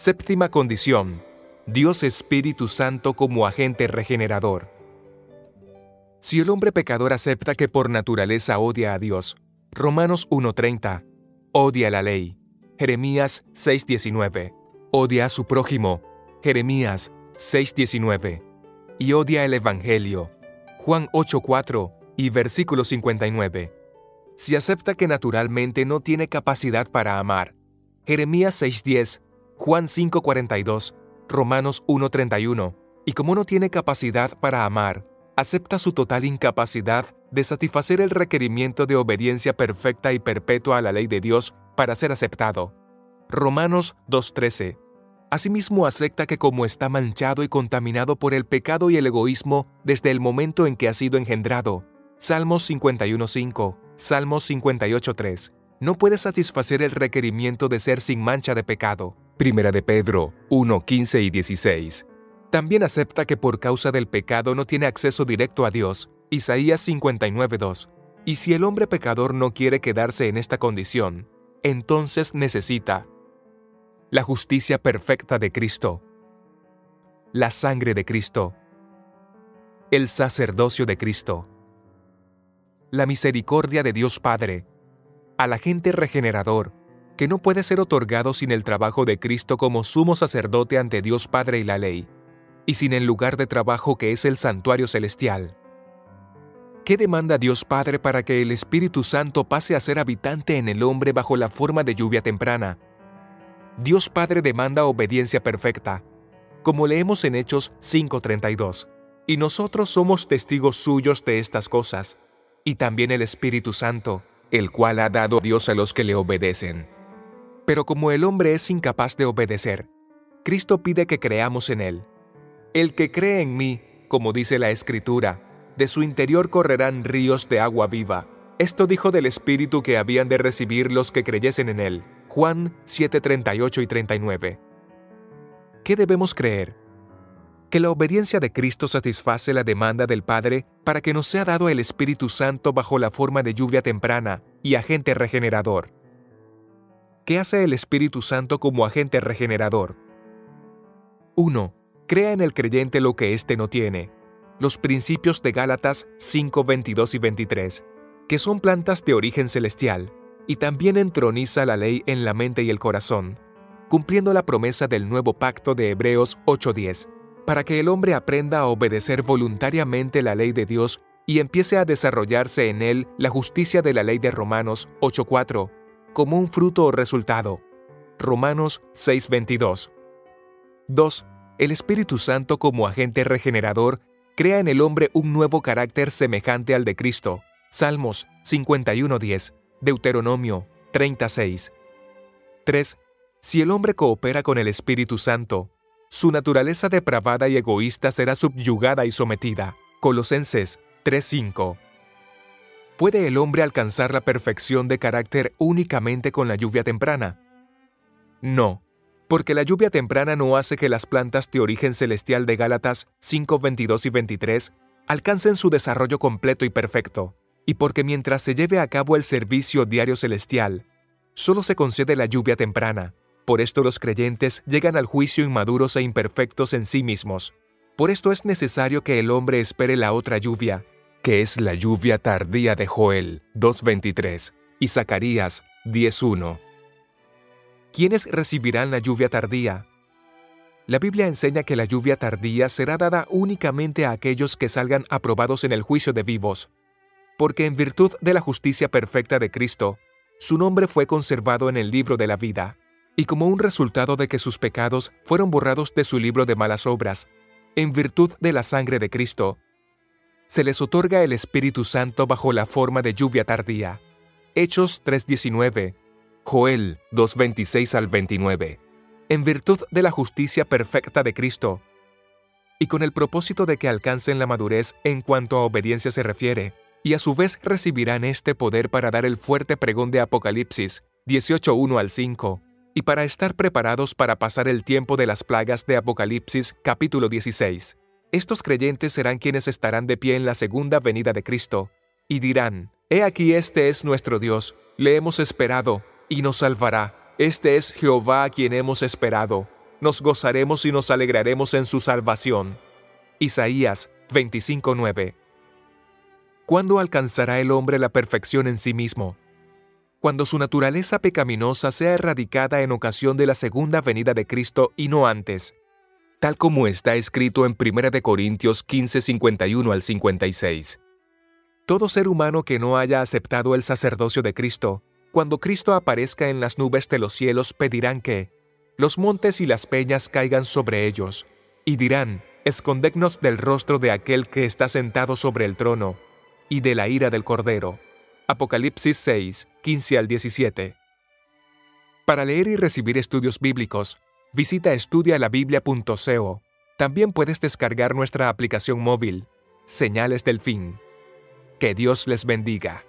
Séptima condición. Dios Espíritu Santo como agente regenerador. Si el hombre pecador acepta que por naturaleza odia a Dios, Romanos 1.30, odia la ley, Jeremías 6.19, odia a su prójimo, Jeremías 6.19, y odia el Evangelio, Juan 8.4 y versículo 59. Si acepta que naturalmente no tiene capacidad para amar, Jeremías 6.10, Juan 5.42, Romanos 1.31, y como no tiene capacidad para amar, acepta su total incapacidad de satisfacer el requerimiento de obediencia perfecta y perpetua a la ley de Dios para ser aceptado. Romanos 2.13. Asimismo acepta que como está manchado y contaminado por el pecado y el egoísmo desde el momento en que ha sido engendrado, Salmos 51.5, Salmos 58.3, no puede satisfacer el requerimiento de ser sin mancha de pecado. Primera de Pedro 1.15 y 16. También acepta que por causa del pecado no tiene acceso directo a Dios. Isaías 59.2. Y si el hombre pecador no quiere quedarse en esta condición, entonces necesita la justicia perfecta de Cristo, la sangre de Cristo, el sacerdocio de Cristo, la misericordia de Dios Padre, al agente regenerador, que no puede ser otorgado sin el trabajo de Cristo como sumo sacerdote ante Dios Padre y la ley, y sin el lugar de trabajo que es el santuario celestial. ¿Qué demanda Dios Padre para que el Espíritu Santo pase a ser habitante en el hombre bajo la forma de lluvia temprana? Dios Padre demanda obediencia perfecta, como leemos en Hechos 5:32, y nosotros somos testigos suyos de estas cosas, y también el Espíritu Santo, el cual ha dado Dios a los que le obedecen. Pero como el hombre es incapaz de obedecer, Cristo pide que creamos en Él. El que cree en mí, como dice la Escritura, de su interior correrán ríos de agua viva. Esto dijo del Espíritu que habían de recibir los que creyesen en Él. Juan 7:38 y 39. ¿Qué debemos creer? Que la obediencia de Cristo satisface la demanda del Padre para que nos sea dado el Espíritu Santo bajo la forma de lluvia temprana y agente regenerador. ¿Qué hace el Espíritu Santo como agente regenerador? 1. Crea en el creyente lo que éste no tiene. Los principios de Gálatas 5, 22 y 23, que son plantas de origen celestial, y también entroniza la ley en la mente y el corazón, cumpliendo la promesa del nuevo pacto de Hebreos 8:10, para que el hombre aprenda a obedecer voluntariamente la ley de Dios y empiece a desarrollarse en él la justicia de la ley de Romanos 8:4, como un fruto o resultado. Romanos 6:22. 2. El Espíritu Santo como agente regenerador crea en el hombre un nuevo carácter semejante al de Cristo. Salmos 51:10. Deuteronomio 36. 3. Si el hombre coopera con el Espíritu Santo, su naturaleza depravada y egoísta será subyugada y sometida. Colosenses 3:5. ¿Puede el hombre alcanzar la perfección de carácter únicamente con la lluvia temprana? No, porque la lluvia temprana no hace que las plantas de origen celestial de Gálatas 5:22 y 23 alcancen su desarrollo completo y perfecto y porque mientras se lleve a cabo el servicio diario celestial, solo se concede la lluvia temprana. Por esto los creyentes llegan al juicio inmaduros e imperfectos en sí mismos. Por esto es necesario que el hombre espere la otra lluvia, que es la lluvia tardía de Joel 2.23 y Zacarías 10.1. ¿Quiénes recibirán la lluvia tardía? La Biblia enseña que la lluvia tardía será dada únicamente a aquellos que salgan aprobados en el juicio de vivos porque en virtud de la justicia perfecta de Cristo, su nombre fue conservado en el libro de la vida, y como un resultado de que sus pecados fueron borrados de su libro de malas obras, en virtud de la sangre de Cristo, se les otorga el Espíritu Santo bajo la forma de lluvia tardía. Hechos 3:19, Joel 2:26 al 29. En virtud de la justicia perfecta de Cristo, y con el propósito de que alcancen la madurez en cuanto a obediencia se refiere, y a su vez recibirán este poder para dar el fuerte pregón de Apocalipsis 18.1 al 5, y para estar preparados para pasar el tiempo de las plagas de Apocalipsis capítulo 16. Estos creyentes serán quienes estarán de pie en la segunda venida de Cristo, y dirán, He aquí este es nuestro Dios, le hemos esperado, y nos salvará, este es Jehová a quien hemos esperado. nos gozaremos y nos alegraremos en su salvación. Isaías 25:9. ¿Cuándo alcanzará el hombre la perfección en sí mismo? Cuando su naturaleza pecaminosa sea erradicada en ocasión de la segunda venida de Cristo y no antes, tal como está escrito en 1 Corintios 15:51 al 56. Todo ser humano que no haya aceptado el sacerdocio de Cristo, cuando Cristo aparezca en las nubes de los cielos, pedirán que los montes y las peñas caigan sobre ellos, y dirán, escondednos del rostro de aquel que está sentado sobre el trono, y de la ira del Cordero. Apocalipsis 6, 15 al 17. Para leer y recibir estudios bíblicos, visita estudialabiblia.co. También puedes descargar nuestra aplicación móvil, Señales del Fin. Que Dios les bendiga.